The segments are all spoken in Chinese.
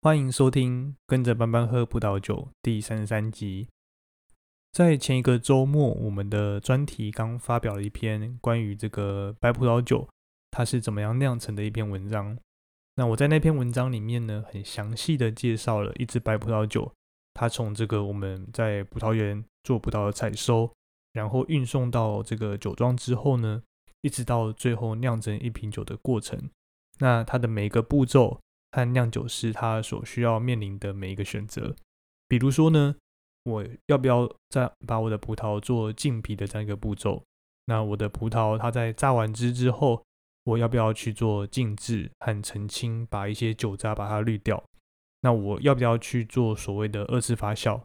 欢迎收听《跟着班班喝葡萄酒》第三十三集。在前一个周末，我们的专题刚发表了一篇关于这个白葡萄酒它是怎么样酿成的一篇文章。那我在那篇文章里面呢，很详细的介绍了一支白葡萄酒，它从这个我们在葡萄园做葡萄的采收。然后运送到这个酒庄之后呢，一直到最后酿成一瓶酒的过程，那它的每一个步骤和酿酒师他所需要面临的每一个选择，比如说呢，我要不要再把我的葡萄做浸皮的这样一个步骤？那我的葡萄它在榨完汁之后，我要不要去做静置和澄清，把一些酒渣把它滤掉？那我要不要去做所谓的二次发酵？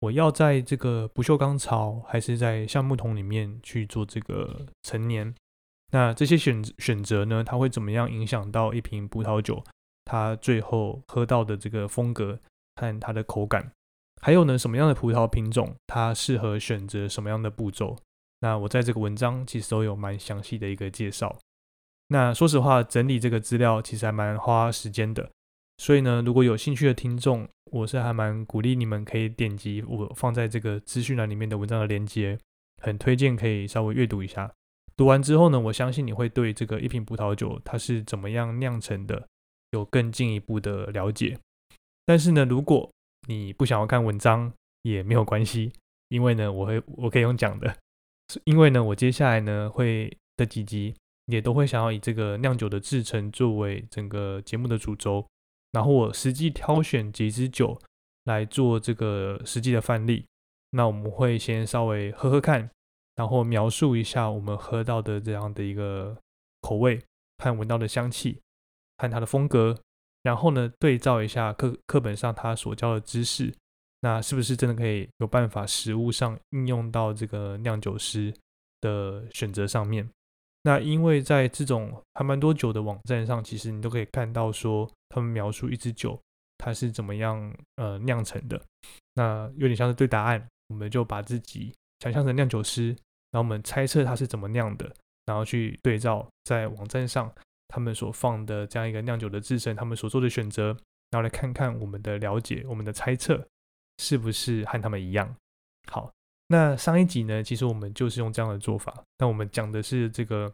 我要在这个不锈钢槽，还是在橡木桶里面去做这个陈年？那这些选选择呢？它会怎么样影响到一瓶葡萄酒，它最后喝到的这个风格和它的口感？还有呢，什么样的葡萄品种它适合选择什么样的步骤？那我在这个文章其实都有蛮详细的一个介绍。那说实话，整理这个资料其实还蛮花时间的。所以呢，如果有兴趣的听众，我是还蛮鼓励你们可以点击我放在这个资讯栏里面的文章的链接，很推荐可以稍微阅读一下。读完之后呢，我相信你会对这个一瓶葡萄酒它是怎么样酿成的有更进一步的了解。但是呢，如果你不想要看文章也没有关系，因为呢，我会我可以用讲的，因为呢，我接下来呢会的几集也都会想要以这个酿酒的制成作为整个节目的主轴。然后我实际挑选几支酒来做这个实际的范例，那我们会先稍微喝喝看，然后描述一下我们喝到的这样的一个口味和闻到的香气，看它的风格，然后呢对照一下课课本上他所教的知识，那是不是真的可以有办法实物上应用到这个酿酒师的选择上面？那因为在这种还蛮多酒的网站上，其实你都可以看到说，他们描述一支酒它是怎么样呃酿成的。那有点像是对答案，我们就把自己想象成酿酒师，然后我们猜测它是怎么酿的，然后去对照在网站上他们所放的这样一个酿酒的制成，他们所做的选择，然后来看看我们的了解，我们的猜测是不是和他们一样。好。那上一集呢，其实我们就是用这样的做法。那我们讲的是这个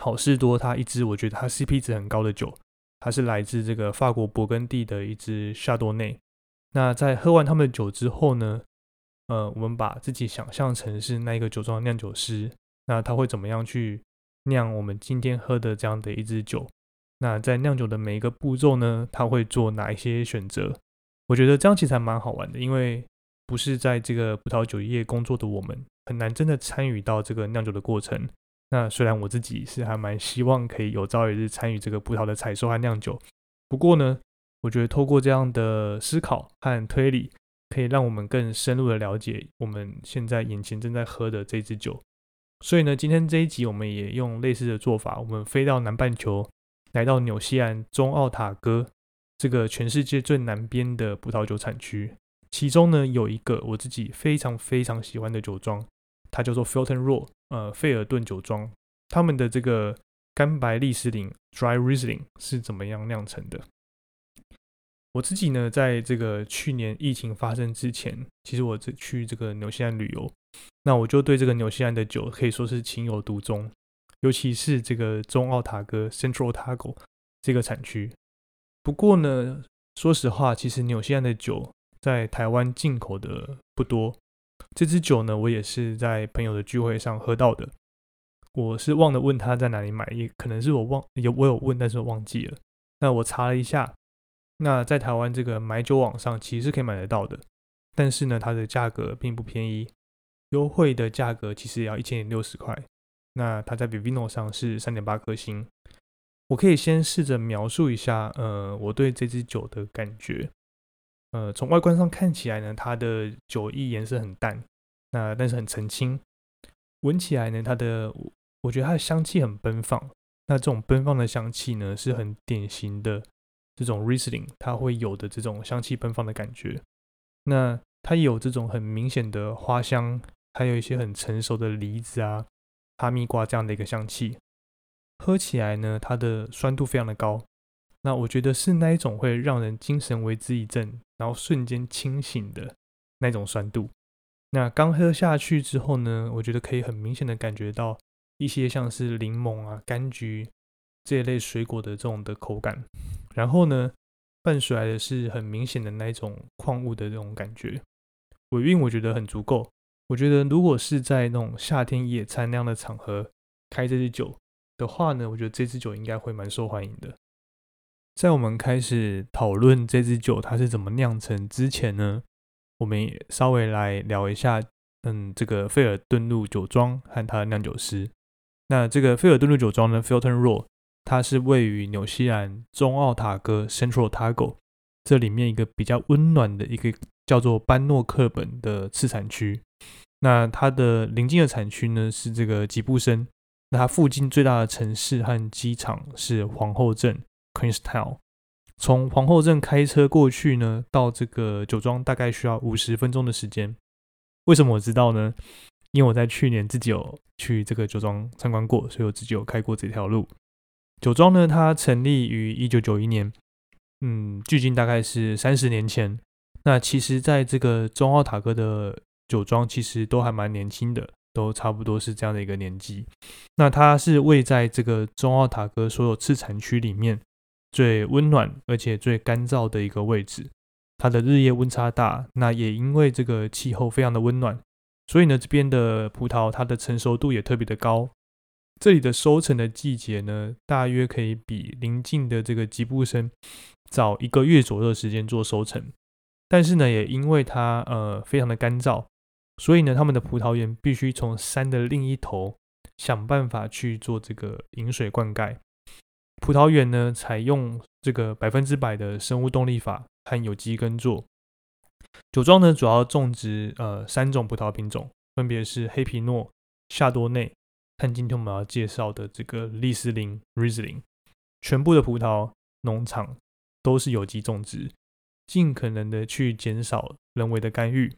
好事多，它一支我觉得它 CP 值很高的酒，它是来自这个法国勃艮第的一支夏多内。那在喝完他们的酒之后呢，呃，我们把自己想象成是那一个酒庄的酿酒师，那他会怎么样去酿我们今天喝的这样的一支酒？那在酿酒的每一个步骤呢，他会做哪一些选择？我觉得这样其实还蛮好玩的，因为。不是在这个葡萄酒业工作的我们，很难真的参与到这个酿酒的过程。那虽然我自己是还蛮希望可以有朝一日参与这个葡萄的采收和酿酒，不过呢，我觉得透过这样的思考和推理，可以让我们更深入的了解我们现在眼前正在喝的这支酒。所以呢，今天这一集我们也用类似的做法，我们飞到南半球，来到纽西兰中奥塔哥这个全世界最南边的葡萄酒产区。其中呢，有一个我自己非常非常喜欢的酒庄，它叫做 Felton Ro，呃，费尔顿酒庄。他们的这个干白利斯林 （Dry Riesling） 是怎么样酿成的？我自己呢，在这个去年疫情发生之前，其实我这去这个纽西兰旅游，那我就对这个纽西兰的酒可以说是情有独钟，尤其是这个中奥塔哥 （Central Otago） 这个产区。不过呢，说实话，其实纽西兰的酒在台湾进口的不多。这支酒呢，我也是在朋友的聚会上喝到的。我是忘了问他在哪里买，也可能是我忘有我有问，但是我忘记了。那我查了一下，那在台湾这个买酒网上其实是可以买得到的，但是呢，它的价格并不便宜，优惠的价格其实也要一千零六十块。那它在 Vivino 上是三点八颗星。我可以先试着描述一下，呃，我对这支酒的感觉。呃，从外观上看起来呢，它的酒液颜色很淡，那但是很澄清。闻起来呢，它的我觉得它的香气很奔放。那这种奔放的香气呢，是很典型的这种 Riesling 它会有的这种香气奔放的感觉。那它有这种很明显的花香，还有一些很成熟的梨子啊、哈密瓜这样的一个香气。喝起来呢，它的酸度非常的高。那我觉得是那一种会让人精神为之一振，然后瞬间清醒的那种酸度。那刚喝下去之后呢，我觉得可以很明显的感觉到一些像是柠檬啊、柑橘这一类水果的这种的口感。然后呢，伴随来的是很明显的那一种矿物的这种感觉。尾韵我觉得很足够。我觉得如果是在那种夏天野餐那样的场合开这支酒的话呢，我觉得这支酒应该会蛮受欢迎的。在我们开始讨论这支酒它是怎么酿成之前呢，我们也稍微来聊一下，嗯，这个费尔顿路酒庄和它的酿酒师。那这个费尔顿路酒庄呢，Filton Row，它是位于纽西兰中奥塔哥 Central Otago 这里面一个比较温暖的一个叫做班诺克本的次产区。那它的邻近的产区呢是这个吉布森，那它附近最大的城市和机场是皇后镇。Queenstown，从皇后镇开车过去呢，到这个酒庄大概需要五十分钟的时间。为什么我知道呢？因为我在去年自己有去这个酒庄参观过，所以我自己有开过这条路。酒庄呢，它成立于一九九一年，嗯，距今大概是三十年前。那其实，在这个中奥塔哥的酒庄，其实都还蛮年轻的，都差不多是这样的一个年纪。那它是位在这个中奥塔哥所有次产区里面。最温暖而且最干燥的一个位置，它的日夜温差大，那也因为这个气候非常的温暖，所以呢，这边的葡萄它的成熟度也特别的高。这里的收成的季节呢，大约可以比邻近的这个吉布森早一个月左右的时间做收成。但是呢，也因为它呃非常的干燥，所以呢，他们的葡萄园必须从山的另一头想办法去做这个饮水灌溉。葡萄园呢，采用这个百分之百的生物动力法和有机耕作。酒庄呢，主要种植呃三种葡萄品种，分别是黑皮诺、夏多内和今天我们要介绍的这个利斯林 （Riesling）。全部的葡萄农场都是有机种植，尽可能的去减少人为的干预。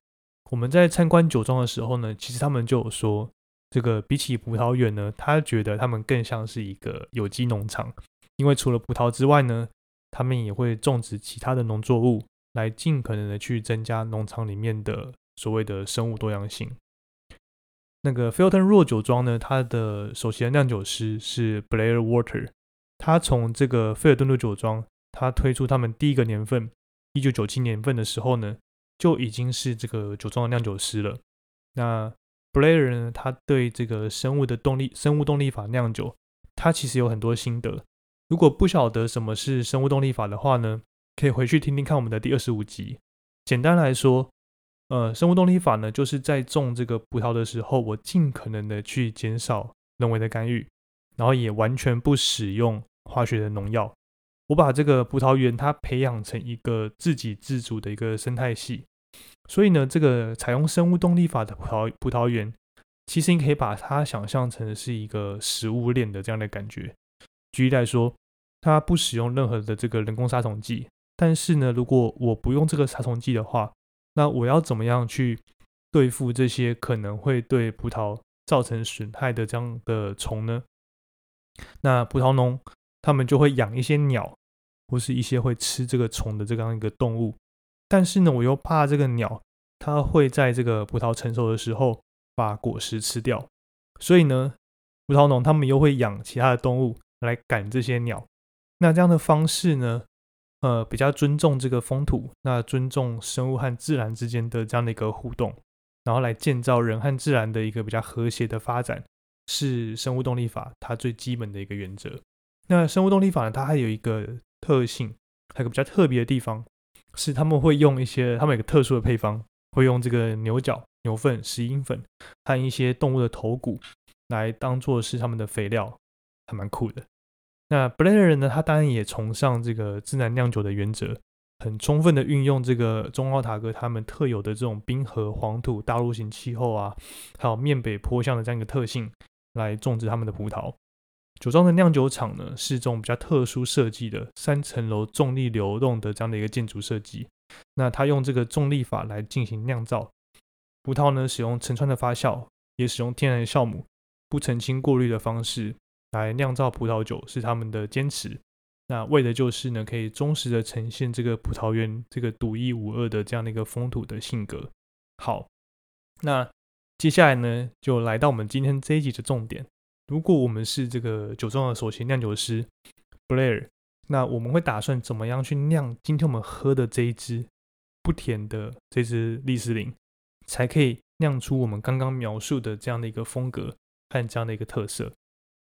我们在参观酒庄的时候呢，其实他们就有说，这个比起葡萄园呢，他觉得他们更像是一个有机农场。因为除了葡萄之外呢，他们也会种植其他的农作物，来尽可能的去增加农场里面的所谓的生物多样性。那个 Filton Row 酒庄呢，它的首席酿酒师是 Blair Water，他从这个费尔顿的酒庄，他推出他们第一个年份，一九九七年份的时候呢，就已经是这个酒庄的酿酒师了。那 Blair 呢，他对这个生物的动力、生物动力法酿酒，他其实有很多心得。如果不晓得什么是生物动力法的话呢，可以回去听听看我们的第二十五集。简单来说，呃，生物动力法呢，就是在种这个葡萄的时候，我尽可能的去减少人为的干预，然后也完全不使用化学的农药。我把这个葡萄园它培养成一个自给自足的一个生态系。所以呢，这个采用生物动力法的葡萄葡萄园，其实你可以把它想象成是一个食物链的这样的感觉。举例来说。它不使用任何的这个人工杀虫剂，但是呢，如果我不用这个杀虫剂的话，那我要怎么样去对付这些可能会对葡萄造成损害的这样的虫呢？那葡萄农他们就会养一些鸟，或是一些会吃这个虫的这样一个动物，但是呢，我又怕这个鸟它会在这个葡萄成熟的时候把果实吃掉，所以呢，葡萄农他们又会养其他的动物来赶这些鸟。那这样的方式呢，呃比较尊重这个风土，那尊重生物和自然之间的这样的一个互动，然后来建造人和自然的一个比较和谐的发展，是生物动力法它最基本的一个原则。那生物动力法呢，它还有一个特性，还有个比较特别的地方，是他们会用一些他们有个特殊的配方，会用这个牛角、牛粪、石英粉和一些动物的头骨来当做是他们的肥料，还蛮酷的。那 Blender 人呢，他当然也崇尚这个自然酿酒的原则，很充分的运用这个中奥塔哥他们特有的这种冰河、黄土、大陆型气候啊，还有面北坡向的这样一个特性来种植他们的葡萄。酒庄的酿酒厂呢，是这种比较特殊设计的三层楼重力流动的这样的一个建筑设计。那他用这个重力法来进行酿造葡萄呢，使用成川的发酵，也使用天然酵母，不澄清过滤的方式。来酿造葡萄酒是他们的坚持，那为的就是呢，可以忠实的呈现这个葡萄园这个独一无二的这样的一个风土的性格。好，那接下来呢，就来到我们今天这一集的重点。如果我们是这个酒庄的首席酿酒师 Blair，那我们会打算怎么样去酿今天我们喝的这一支不甜的这支利斯林，才可以酿出我们刚刚描述的这样的一个风格和这样的一个特色？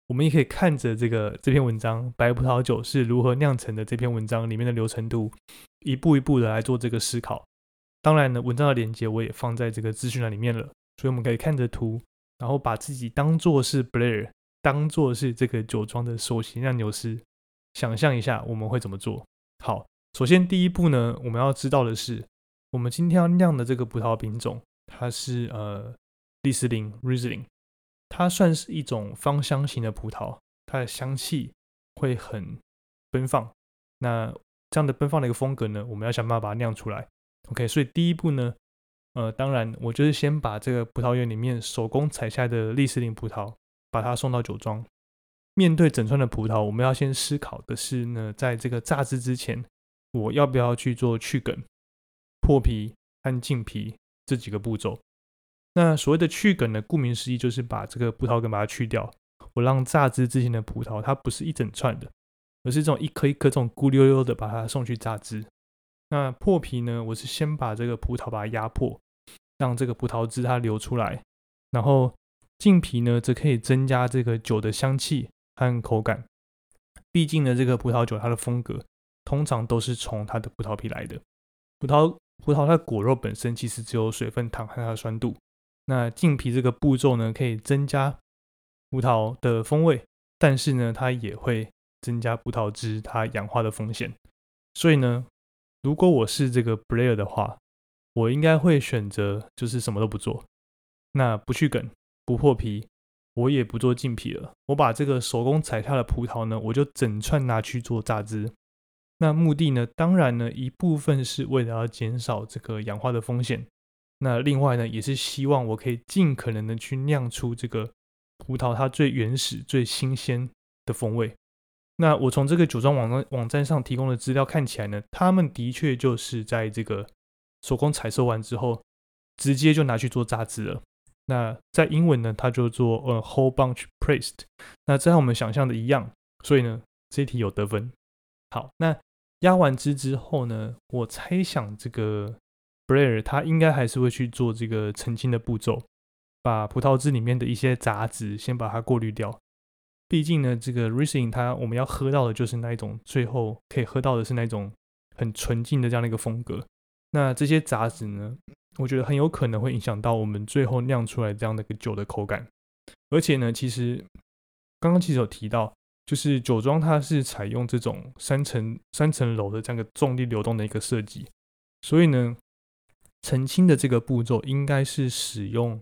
我们也可以看着这个这篇文章《白葡萄酒是如何酿成的》这篇文章里面的流程图，一步一步的来做这个思考。当然呢，文章的链接我也放在这个资讯栏里面了，所以我们可以看着图，然后把自己当做是 Blair，当做是这个酒庄的首席酿酒师，想象一下我们会怎么做。好，首先第一步呢，我们要知道的是，我们今天要酿的这个葡萄品种，它是呃利斯林 （Riesling）。它算是一种芳香型的葡萄，它的香气会很奔放。那这样的奔放的一个风格呢，我们要想办法把它酿出来。OK，所以第一步呢，呃，当然我就是先把这个葡萄园里面手工采下的利斯林葡萄，把它送到酒庄。面对整串的葡萄，我们要先思考的是呢，在这个榨汁之前，我要不要去做去梗、破皮和净皮这几个步骤。那所谓的去梗呢，顾名思义就是把这个葡萄梗把它去掉，我让榨汁之前的葡萄它不是一整串的，而是这种一颗一颗这种咕溜溜的把它送去榨汁。那破皮呢，我是先把这个葡萄把它压破，让这个葡萄汁它流出来，然后浸皮呢，则可以增加这个酒的香气和口感。毕竟呢，这个葡萄酒它的风格通常都是从它的葡萄皮来的。葡萄葡萄它的果肉本身其实只有水分、糖和它的酸度。那浸皮这个步骤呢，可以增加葡萄的风味，但是呢，它也会增加葡萄汁它氧化的风险。所以呢，如果我是这个 Blair 的话，我应该会选择就是什么都不做，那不去梗，不破皮，我也不做浸皮了。我把这个手工采下的葡萄呢，我就整串拿去做榨汁。那目的呢，当然呢，一部分是为了要减少这个氧化的风险。那另外呢，也是希望我可以尽可能的去酿出这个葡萄它最原始、最新鲜的风味。那我从这个酒庄网站网站上提供的资料看起来呢，他们的确就是在这个手工采收完之后，直接就拿去做榨汁了。那在英文呢，它就做呃 whole bunch pressed。那这和我们想象的一样，所以呢，这题有得分。好，那压完汁之后呢，我猜想这个。Blair 他应该还是会去做这个澄清的步骤，把葡萄汁里面的一些杂质先把它过滤掉。毕竟呢，这个 Riesling 它我们要喝到的就是那一种，最后可以喝到的是那种很纯净的这样的一个风格。那这些杂质呢，我觉得很有可能会影响到我们最后酿出来这样的一个酒的口感。而且呢，其实刚刚其实有提到，就是酒庄它是采用这种三层三层楼的这样一个重力流动的一个设计，所以呢。澄清的这个步骤应该是使用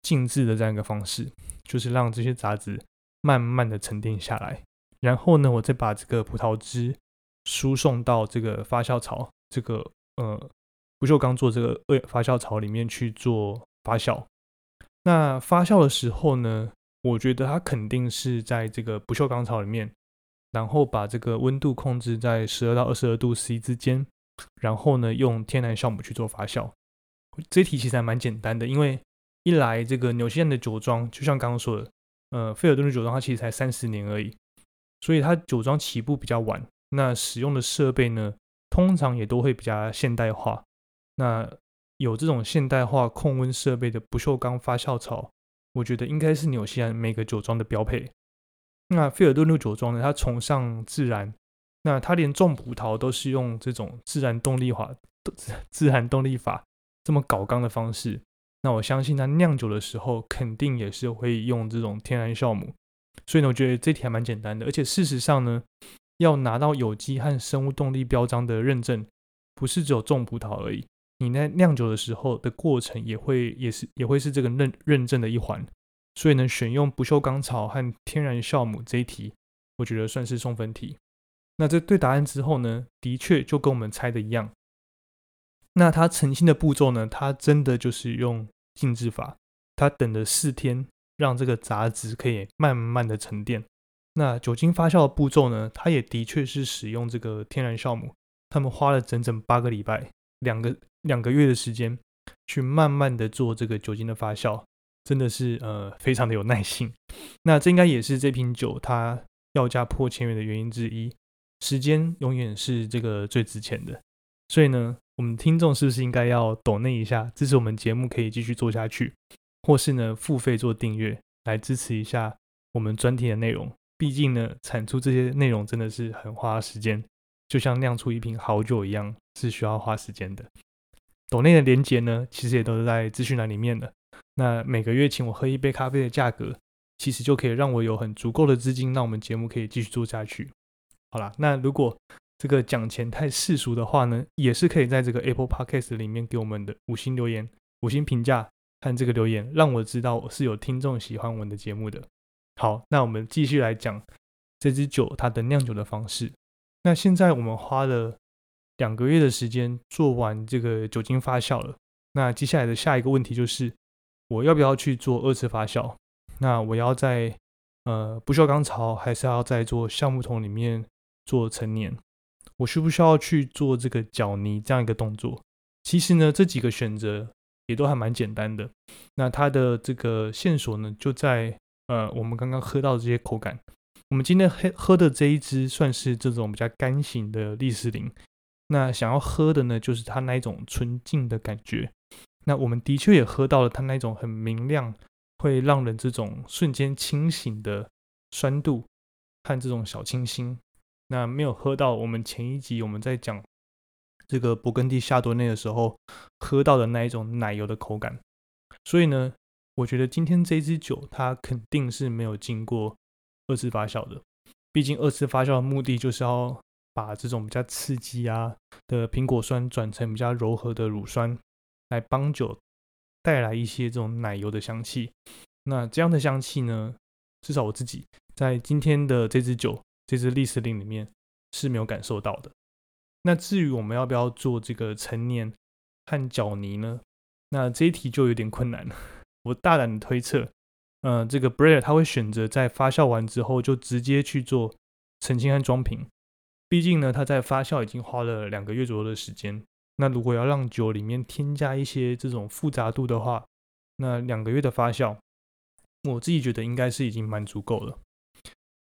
静置的这样一个方式，就是让这些杂质慢慢的沉淀下来，然后呢，我再把这个葡萄汁输送到这个发酵槽，这个呃不锈钢做这个二发酵槽里面去做发酵。那发酵的时候呢，我觉得它肯定是在这个不锈钢槽里面，然后把这个温度控制在十二到二十二度 C 之间，然后呢，用天然酵母去做发酵。这题其实还蛮简单的，因为一来这个纽西兰的酒庄，就像刚刚说的，呃，费尔顿的酒庄它其实才三十年而已，所以它酒庄起步比较晚，那使用的设备呢通常也都会比较现代化。那有这种现代化控温设备的不锈钢发酵槽，我觉得应该是纽西兰每个酒庄的标配。那菲尔顿路酒庄呢，它崇尚自然，那它连种葡萄都是用这种自然动力法、自然动力法这么搞缸的方式。那我相信它酿酒的时候，肯定也是会用这种天然酵母。所以呢，我觉得这题还蛮简单的。而且事实上呢，要拿到有机和生物动力标章的认证，不是只有种葡萄而已。你在酿酒的时候的过程也会也是也会是这个认认证的一环，所以呢，选用不锈钢槽和天然酵母这一题，我觉得算是送分题。那这对答案之后呢，的确就跟我们猜的一样。那它澄清的步骤呢，它真的就是用静置法，它等了四天，让这个杂质可以慢慢的沉淀。那酒精发酵的步骤呢，它也的确是使用这个天然酵母，他们花了整整八个礼拜，两个。两个月的时间去慢慢的做这个酒精的发酵，真的是呃非常的有耐心。那这应该也是这瓶酒它要价破千元的原因之一。时间永远是这个最值钱的，所以呢，我们听众是不是应该要抖那一下，支持我们节目可以继续做下去，或是呢付费做订阅来支持一下我们专题的内容？毕竟呢，产出这些内容真的是很花时间，就像酿出一瓶好酒一样，是需要花时间的。抖内的连接呢，其实也都是在资讯栏里面的。那每个月请我喝一杯咖啡的价格，其实就可以让我有很足够的资金，让我们节目可以继续做下去。好啦，那如果这个讲钱太世俗的话呢，也是可以在这个 Apple Podcast 里面给我们的五星留言、五星评价和这个留言，让我知道我是有听众喜欢我们的节目的。好，那我们继续来讲这支酒它的酿酒的方式。那现在我们花了。两个月的时间做完这个酒精发酵了，那接下来的下一个问题就是，我要不要去做二次发酵？那我要在呃不锈钢槽，还是要在做橡木桶里面做陈年？我需不需要去做这个搅泥这样一个动作？其实呢，这几个选择也都还蛮简单的。那它的这个线索呢，就在呃我们刚刚喝到的这些口感。我们今天喝喝的这一支算是这种比较干型的利斯林。那想要喝的呢，就是它那一种纯净的感觉。那我们的确也喝到了它那一种很明亮，会让人这种瞬间清醒的酸度和这种小清新。那没有喝到我们前一集我们在讲这个勃艮第夏多内的时候喝到的那一种奶油的口感。所以呢，我觉得今天这支酒它肯定是没有经过二次发酵的。毕竟二次发酵的目的就是要。把这种比较刺激啊的苹果酸转成比较柔和的乳酸，来帮酒带来一些这种奶油的香气。那这样的香气呢，至少我自己在今天的这支酒，这支利斯林里面是没有感受到的。那至于我们要不要做这个陈年和搅泥呢？那这一题就有点困难了。我大胆的推测，嗯，这个 Breer 他会选择在发酵完之后就直接去做澄清和装瓶。毕竟呢，它在发酵已经花了两个月左右的时间。那如果要让酒里面添加一些这种复杂度的话，那两个月的发酵，我自己觉得应该是已经蛮足够了。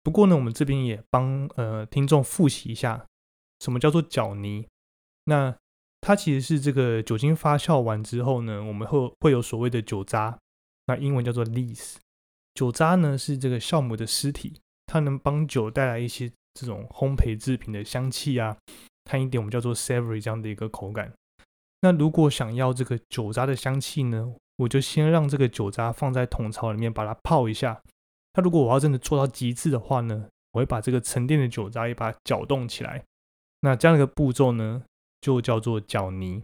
不过呢，我们这边也帮呃听众复习一下，什么叫做搅泥？那它其实是这个酒精发酵完之后呢，我们会会有所谓的酒渣，那英文叫做 lees。酒渣呢是这个酵母的尸体，它能帮酒带来一些。这种烘焙制品的香气啊，看一点我们叫做 savory 这样的一个口感。那如果想要这个酒渣的香气呢，我就先让这个酒渣放在桶槽里面把它泡一下。那如果我要真的做到极致的话呢，我会把这个沉淀的酒渣也把它搅动起来。那这样的一个步骤呢，就叫做搅泥。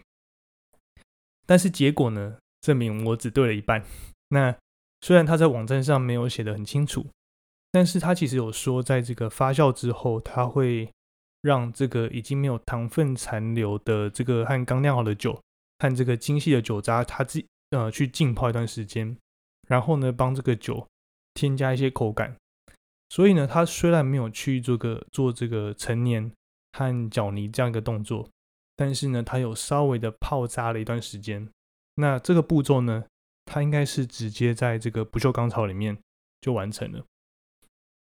但是结果呢，证明我只对了一半。那虽然他在网站上没有写的很清楚。但是它其实有说，在这个发酵之后，它会让这个已经没有糖分残留的这个和刚酿好的酒，和这个精细的酒渣，它自呃去浸泡一段时间，然后呢，帮这个酒添加一些口感。所以呢，它虽然没有去做个做这个陈年和搅泥这样一个动作，但是呢，它有稍微的泡渣了一段时间。那这个步骤呢，它应该是直接在这个不锈钢槽里面就完成了。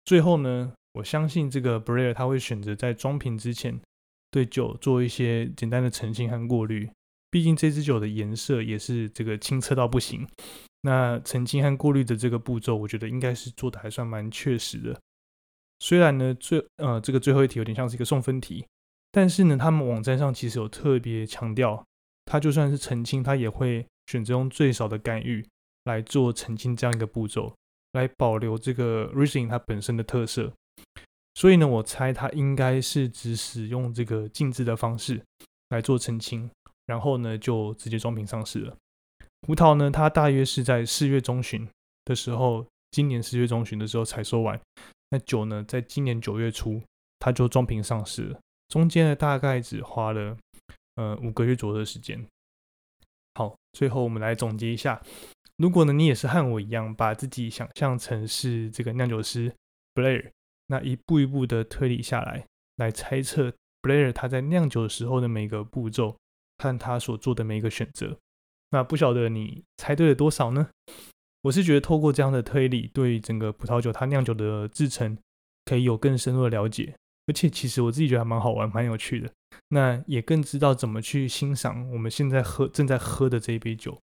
最后呢，我相信这个 Breer 他会选择在装瓶之前对酒做一些简单的澄清和过滤。毕竟这支酒的颜色也是这个清澈到不行。那澄清和过滤的这个步骤，我觉得应该是做的还算蛮确实的。虽然呢，最呃这个最后一题有点像是一个送分题，但是呢，他们网站上其实有特别强调，它就算是澄清，它也会选择用最少的干预来做澄清这样一个步骤，来保留这个 rising 它本身的特色。所以呢，我猜它应该是只使用这个静置的方式来做澄清，然后呢就直接装瓶上市了。葡萄呢，它大约是在四月中旬的时候，今年四月中旬的时候采收完。那酒呢，在今年九月初，它就装瓶上市了。中间呢，大概只花了呃五个月左右的时间。好，最后我们来总结一下：如果呢，你也是和我一样，把自己想象成是这个酿酒师 Blair，那一步一步的推理下来，来猜测 Blair 他在酿酒的时候的每个步骤和他所做的每一个选择。那不晓得你猜对了多少呢？我是觉得透过这样的推理，对整个葡萄酒它酿酒的制成可以有更深入的了解，而且其实我自己觉得还蛮好玩、蛮有趣的。那也更知道怎么去欣赏我们现在喝正在喝的这一杯酒。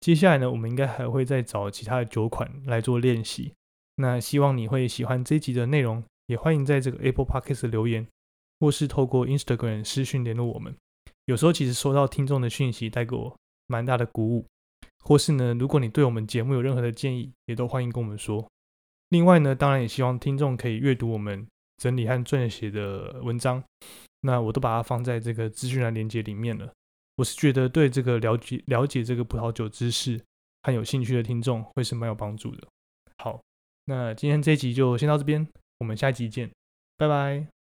接下来呢，我们应该还会再找其他的酒款来做练习。那希望你会喜欢这一集的内容，也欢迎在这个 Apple Podcast 留言，或是透过 Instagram 私讯联络我们。有时候其实收到听众的讯息，带给我。蛮大的鼓舞，或是呢，如果你对我们节目有任何的建议，也都欢迎跟我们说。另外呢，当然也希望听众可以阅读我们整理和撰写的文章，那我都把它放在这个资讯栏连接里面了。我是觉得对这个了解了解这个葡萄酒知识和有兴趣的听众会是蛮有帮助的。好，那今天这一集就先到这边，我们下一集见，拜拜。